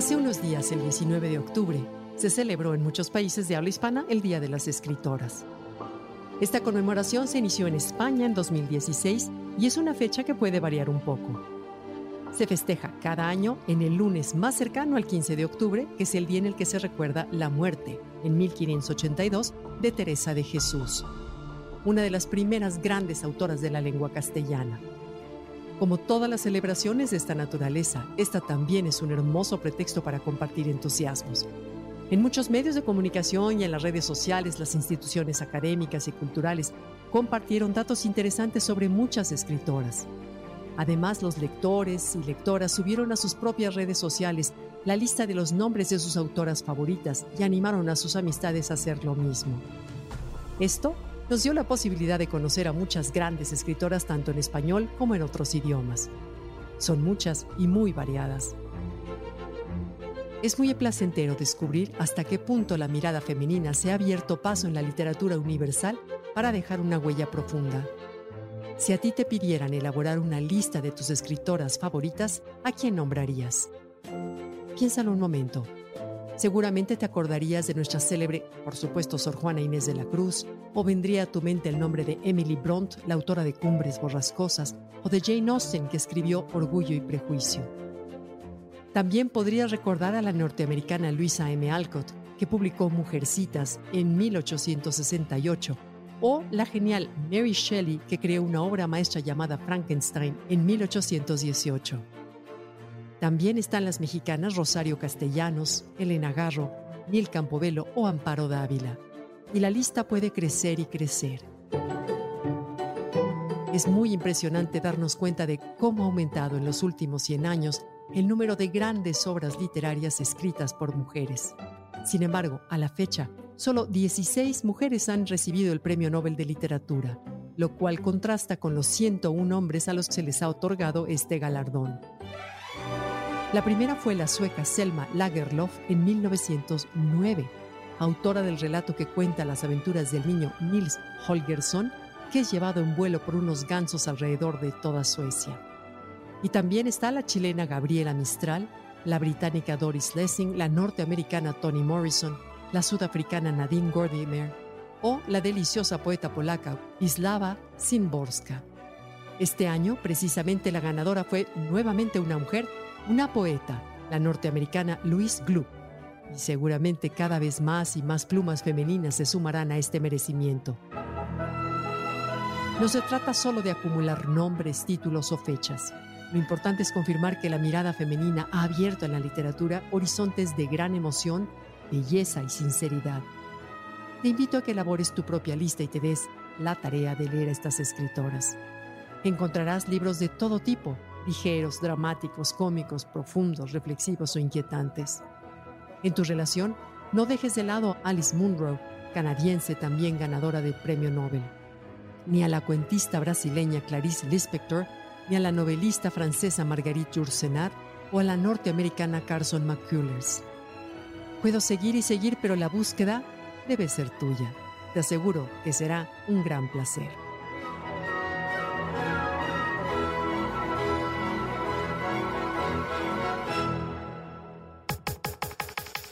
Hace unos días, el 19 de octubre, se celebró en muchos países de habla hispana el Día de las Escritoras. Esta conmemoración se inició en España en 2016 y es una fecha que puede variar un poco. Se festeja cada año en el lunes más cercano al 15 de octubre, que es el día en el que se recuerda la muerte, en 1582, de Teresa de Jesús, una de las primeras grandes autoras de la lengua castellana. Como todas las celebraciones de esta naturaleza, esta también es un hermoso pretexto para compartir entusiasmos. En muchos medios de comunicación y en las redes sociales, las instituciones académicas y culturales compartieron datos interesantes sobre muchas escritoras. Además, los lectores y lectoras subieron a sus propias redes sociales la lista de los nombres de sus autoras favoritas y animaron a sus amistades a hacer lo mismo. Esto nos dio la posibilidad de conocer a muchas grandes escritoras tanto en español como en otros idiomas. Son muchas y muy variadas. Es muy placentero descubrir hasta qué punto la mirada femenina se ha abierto paso en la literatura universal para dejar una huella profunda. Si a ti te pidieran elaborar una lista de tus escritoras favoritas, ¿a quién nombrarías? Piénsalo un momento. Seguramente te acordarías de nuestra célebre, por supuesto, Sor Juana Inés de la Cruz, o vendría a tu mente el nombre de Emily Bront, la autora de Cumbres Borrascosas, o de Jane Austen, que escribió Orgullo y Prejuicio. También podrías recordar a la norteamericana Luisa M. Alcott, que publicó Mujercitas en 1868, o la genial Mary Shelley, que creó una obra maestra llamada Frankenstein en 1818. También están las mexicanas Rosario Castellanos, Elena Garro, Nil Campobello o Amparo Dávila. Y la lista puede crecer y crecer. Es muy impresionante darnos cuenta de cómo ha aumentado en los últimos 100 años el número de grandes obras literarias escritas por mujeres. Sin embargo, a la fecha, solo 16 mujeres han recibido el Premio Nobel de Literatura, lo cual contrasta con los 101 hombres a los que se les ha otorgado este galardón. La primera fue la sueca Selma Lagerlöf en 1909, autora del relato que cuenta las aventuras del niño Nils Holgersson, que es llevado en vuelo por unos gansos alrededor de toda Suecia. Y también está la chilena Gabriela Mistral, la británica Doris Lessing, la norteamericana Toni Morrison, la sudafricana Nadine Gordimer o la deliciosa poeta polaca Wisława Szymborska. Este año, precisamente, la ganadora fue nuevamente una mujer una poeta, la norteamericana Louise Glue. Y seguramente cada vez más y más plumas femeninas se sumarán a este merecimiento. No se trata solo de acumular nombres, títulos o fechas. Lo importante es confirmar que la mirada femenina ha abierto en la literatura horizontes de gran emoción, belleza y sinceridad. Te invito a que elabores tu propia lista y te des la tarea de leer a estas escritoras. Encontrarás libros de todo tipo, ligeros, dramáticos, cómicos, profundos, reflexivos o inquietantes. En tu relación, no dejes de lado a Alice Munro, canadiense también ganadora del Premio Nobel, ni a la cuentista brasileña Clarice Lispector, ni a la novelista francesa Marguerite Yourcenar o a la norteamericana Carson McCullers. Puedo seguir y seguir, pero la búsqueda debe ser tuya. Te aseguro que será un gran placer.